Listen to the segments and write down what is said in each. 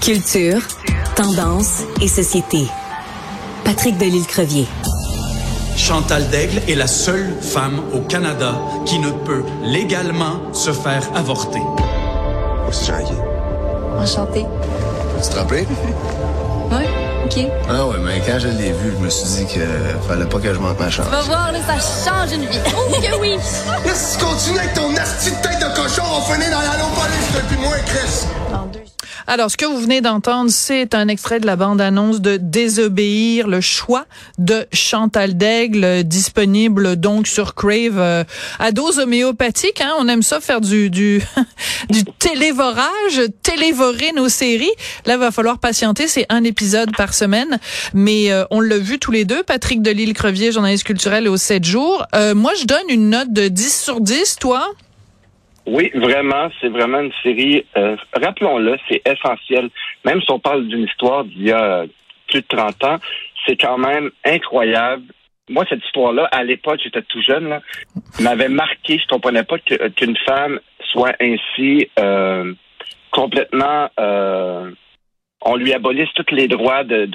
Culture, tendance et société. Patrick Delisle-Crevier. Chantal Daigle est la seule femme au Canada qui ne peut légalement se faire avorter. C'est Jean-Guy. Enchantée. Tu te rappelles? Oui, OK. Ah ouais, mais quand je l'ai vu, je me suis dit que fallait pas que je monte ma chance. Va voir, là, ça change une vie. Oh que oui! Là, si tu continues avec ton asti de tête de cochon, on finit dans l'anneau-police depuis moins, Chris. Alors, ce que vous venez d'entendre, c'est un extrait de la bande-annonce de Désobéir, le choix de Chantal Daigle, euh, disponible donc sur Crave euh, à dose homéopathique. Hein? On aime ça faire du du, du télévorage, télévorer nos séries. Là, il va falloir patienter. C'est un épisode par semaine, mais euh, on l'a vu tous les deux. Patrick Delisle-Crevier, journaliste culturel au 7 jours. Euh, moi, je donne une note de 10 sur 10. Toi? Oui, vraiment, c'est vraiment une série. euh, Rappelons-le, c'est essentiel. Même si on parle d'une histoire d'il y a plus de 30 ans, c'est quand même incroyable. Moi, cette histoire-là, à l'époque, j'étais tout jeune, m'avait marqué. Je comprenais pas qu'une femme soit ainsi euh, complètement. euh, on lui abolisse tous les droits de.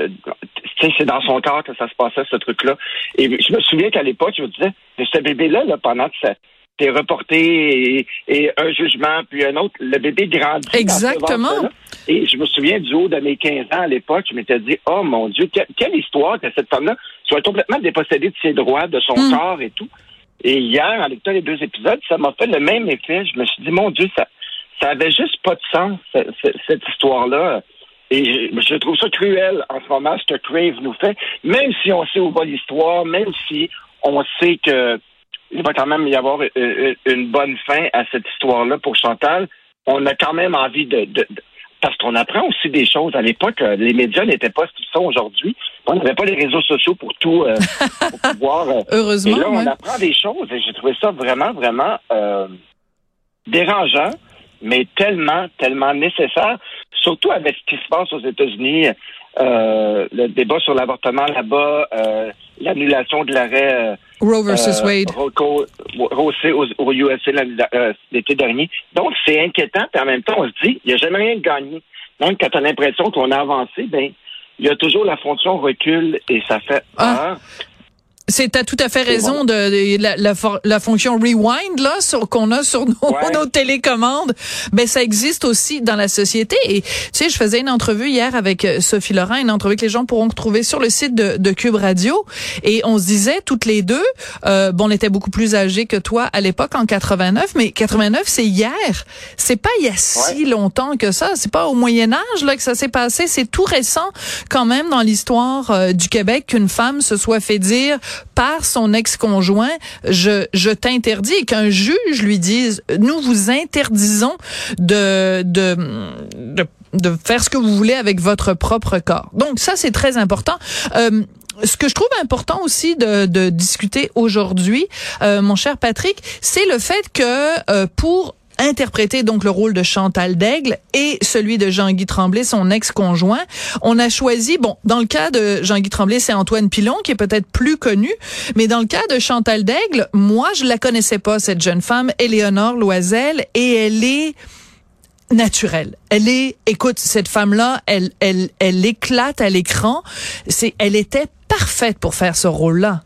c'est dans son corps que ça se passait ce truc-là. Et je me souviens qu'à l'époque, je me disais, mais ce bébé-là, là, pendant que ça t'es reporté et, et un jugement puis un autre, le bébé grandit. Exactement. Et je me souviens du haut de mes 15 ans à l'époque, je m'étais dit, oh mon Dieu, que- quelle histoire que cette femme-là soit complètement dépossédée de ses droits, de son Mm. corps et tout. Et hier, en écoutant les deux épisodes, ça m'a fait le même effet. Je me suis dit, mon Dieu, ça, ça avait juste pas de sens, ce- ce- cette histoire-là. Et je, je trouve ça cruel en ce moment, ce que Crave nous fait, même si on sait où va l'histoire, même si on sait que il va quand même y avoir une, bonne fin à cette histoire-là pour Chantal. On a quand même envie de, de- de- parce qu'on apprend aussi des choses. À l'époque, euh, les médias n'étaient pas ce qu'ils sont aujourd'hui. On n'avait pas les réseaux sociaux pour tout euh, pour pouvoir. euh, Heureusement. et là, on ouais. apprend des choses et j'ai trouvé ça vraiment, vraiment euh, dérangeant, mais tellement, tellement nécessaire, surtout avec ce qui se passe aux États-Unis, le débat sur l'avortement là-bas, l'annulation de l'arrêt Roe versus euh, Wade. Rossé USA euh, l'été dernier. Donc, c'est inquiétant, puis en même temps, on se dit, il n'y a jamais rien de gagné. Donc, quand on a l'impression qu'on a avancé, ben, il y a toujours la fonction recul et ça fait Ah. C'est t'as tout à fait raison de, de- la, la, for- la fonction rewind là qu'on a sur nos, Ouais. nos télécommandes. Ben ça existe aussi dans la société et tu sais je faisais une entrevue hier avec euh, Sophie Laurent, une entrevue que les gens pourront retrouver sur le site de, de Cube Radio et on se disait toutes les deux euh, bon on était beaucoup plus âgés que toi à l'époque en 89 mais 89 c'est hier. C'est pas il y a si longtemps que ça, c'est pas au Moyen Âge là que ça s'est passé, c'est tout récent quand même dans l'histoire euh, du Québec qu'une femme se soit fait dire par son ex-conjoint, je, je t'interdis, et qu'un juge lui dise, nous vous interdisons de, de, de, de faire ce que vous voulez avec votre propre corps. Donc ça, c'est très important. Euh, ce que je trouve important aussi de, de discuter aujourd'hui, euh, mon cher Patrick, c'est le fait que euh, pour interpréter donc le rôle de Chantal Daigle et celui de Jean-Guy Tremblay, son ex-conjoint. On a choisi, bon, dans le cas de Jean-Guy Tremblay, c'est Antoine Pilon qui est peut-être plus connu, mais dans le cas de Chantal Daigle, moi, je la connaissais pas, cette jeune femme, Éléonore Loisel, et elle est naturelle. Elle est, écoute, cette femme-là, elle, elle, elle éclate à l'écran. C'est, elle était parfaite pour faire ce rôle-là.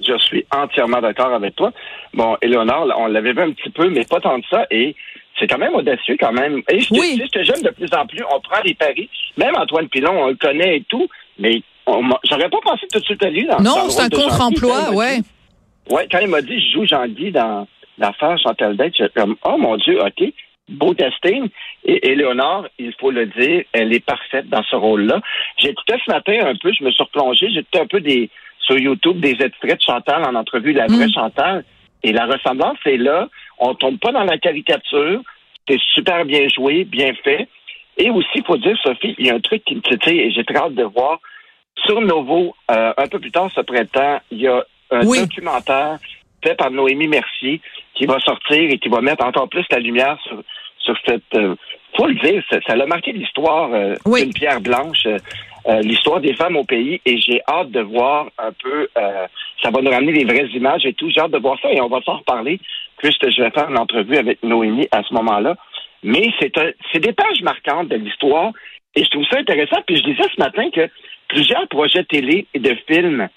Je suis entièrement d'accord avec toi. Bon, Éléonore, là, on l'avait vu un petit peu, mais pas tant de ça. Et c'est quand même audacieux, quand même. Et je te, Oui. te jeune de plus en plus. On prend des paris. Même Antoine Pilon, on le connaît et tout. Mais j'aurais pas pensé tout de suite à lui. Dans, Non, c'est un contre-emploi, ouais. Ouais, quand il m'a dit, je joue Jean-Guy dans l'affaire Chantal Date, j'étais comme, oh mon Dieu, OK. Beau casting. Et Éléonore, il faut le dire, elle est parfaite dans ce rôle-là. J'écoutais ce matin un peu, je me suis replongé, j'écoutais un peu des sur YouTube des extraits de Chantal en entrevue, la vraie Mm. Chantal. Et la ressemblance est là. On tombe pas dans la caricature. C'est super bien joué, bien fait. Et aussi, il faut dire, Sophie, il y a un truc qui me titille et j'ai très hâte de voir. Sur Novo, euh, un peu plus tard ce printemps, il y a un Oui. documentaire fait par Noémie Mercier qui va sortir et qui va mettre encore plus la lumière sur, sur cette... euh, faut le dire, ça, ça a marqué l'histoire euh, Oui. d'une pierre blanche, euh, l'histoire des femmes au pays, et j'ai hâte de voir un peu... euh, ça va nous ramener des vraies images et tout. J'ai hâte de voir ça et on va s'en reparler puisque je vais faire une entrevue avec Noémie à ce moment-là. Mais c'est c'est des pages marquantes de l'histoire et je trouve ça intéressant. Puis je disais ce matin que plusieurs projets télé et de films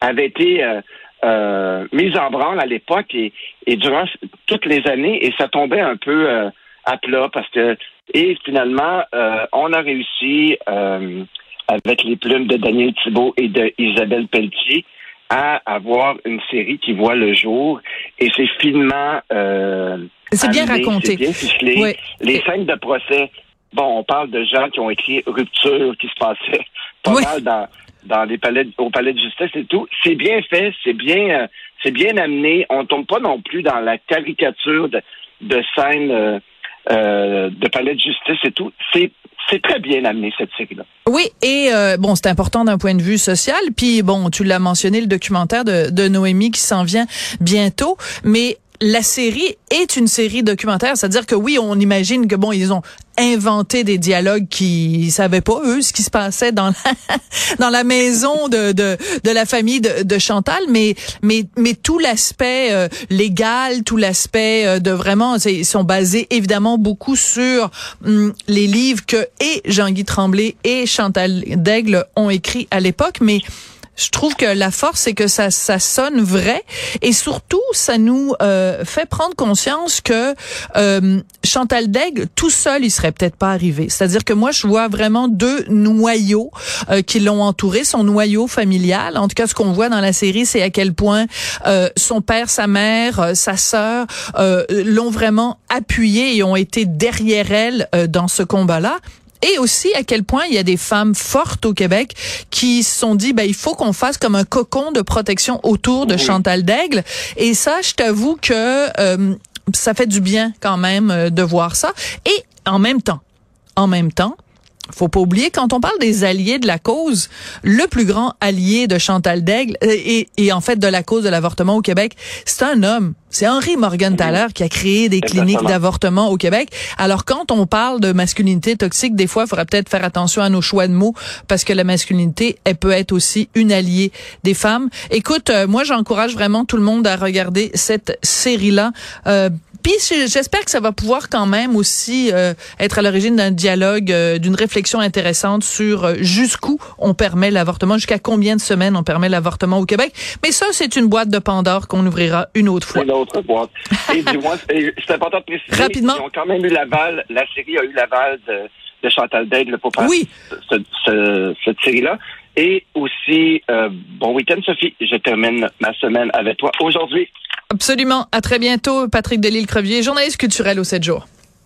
avaient été euh, euh, mis en branle à l'époque et, et, durant toutes les années et ça tombait un peu euh, à plat parce que et finalement euh, on a réussi euh, avec les plumes de Daniel Thibault et de Isabelle Pelletier à avoir une série qui voit le jour et c'est finement euh, c'est bien raconté. C'est bien ficelé. Les scènes de procès, bon, on parle de gens qui ont écrit rupture qui se passait pas mal dans dans les palais au palais de justice et tout. C'est bien fait, c'est bien euh, c'est bien amené. On tombe pas non plus dans la caricature de, de scènes euh, euh, de palais de justice et tout. C'est c'est très bien amené cette série-là. Oui, et euh, bon, c'est important d'un point de vue social. Puis bon, tu l'as mentionné, le documentaire de, de Noémie qui s'en vient bientôt, mais la série est une série documentaire, c'est-à-dire que oui, on imagine que bon, ils ont inventé des dialogues qui savaient pas eux ce qui se passait dans la, dans la maison de, de, la famille de, de, Chantal, mais mais mais tout l'aspect euh, légal, tout l'aspect euh, de vraiment, ils sont basés évidemment beaucoup sur hum, les livres que et Jean-Guy Tremblay et Chantal Daigle ont écrit à l'époque, mais je trouve que la force, c'est que ça, ça sonne vrai et surtout, ça nous euh, fait prendre conscience que euh, Chantal Daigle, tout seul, il serait peut-être pas arrivé. C'est-à-dire que moi, je vois vraiment deux noyaux euh, qui l'ont entouré, son noyau familial. En tout cas, ce qu'on voit dans la série, c'est à quel point euh, son père, sa mère, euh, sa sœur euh, l'ont vraiment appuyé et ont été derrière elle dans ce combat-là et aussi à quel point il y a des femmes fortes au Québec qui se sont dit ben il faut qu'on fasse comme un cocon de protection autour de Chantal Daigle. Et ça je t'avoue que euh, ça fait du bien quand même euh, de voir ça. Et en même temps en même temps faut pas oublier, quand on parle des alliés de la cause, le plus grand allié de Chantal Daigle euh, et, et en fait de la cause de l'avortement au Québec, c'est un homme. C'est Henri Morgenthaler qui a créé des cliniques d'avortement au Québec. Alors quand on parle de masculinité toxique, des fois, il faudra peut-être faire attention à nos choix de mots parce que la masculinité, elle peut être aussi une alliée des femmes. Écoute, euh, moi j'encourage vraiment tout le monde à regarder cette série-là. Euh, puis j'espère que ça va pouvoir quand même aussi euh, être à l'origine d'un dialogue, euh, d'une réflexion intéressante sur euh, jusqu'où on permet l'avortement, jusqu'à combien de semaines on permet l'avortement au Québec. Mais ça, c'est une boîte de Pandore qu'on ouvrira une autre fois. Une autre boîte. Et dis-moi, c'est important de préciser, Rapidement. ils ont quand même eu l'aval, la série a eu l'aval de, de Chantal Daigle pour faire oui. ce, ce, cette série-là. Et aussi, euh, bon week-end, Sophie. Je termine ma semaine avec toi aujourd'hui. Absolument. À très bientôt, Patrick Delisle-Crevier, journaliste culturel au 7 jours.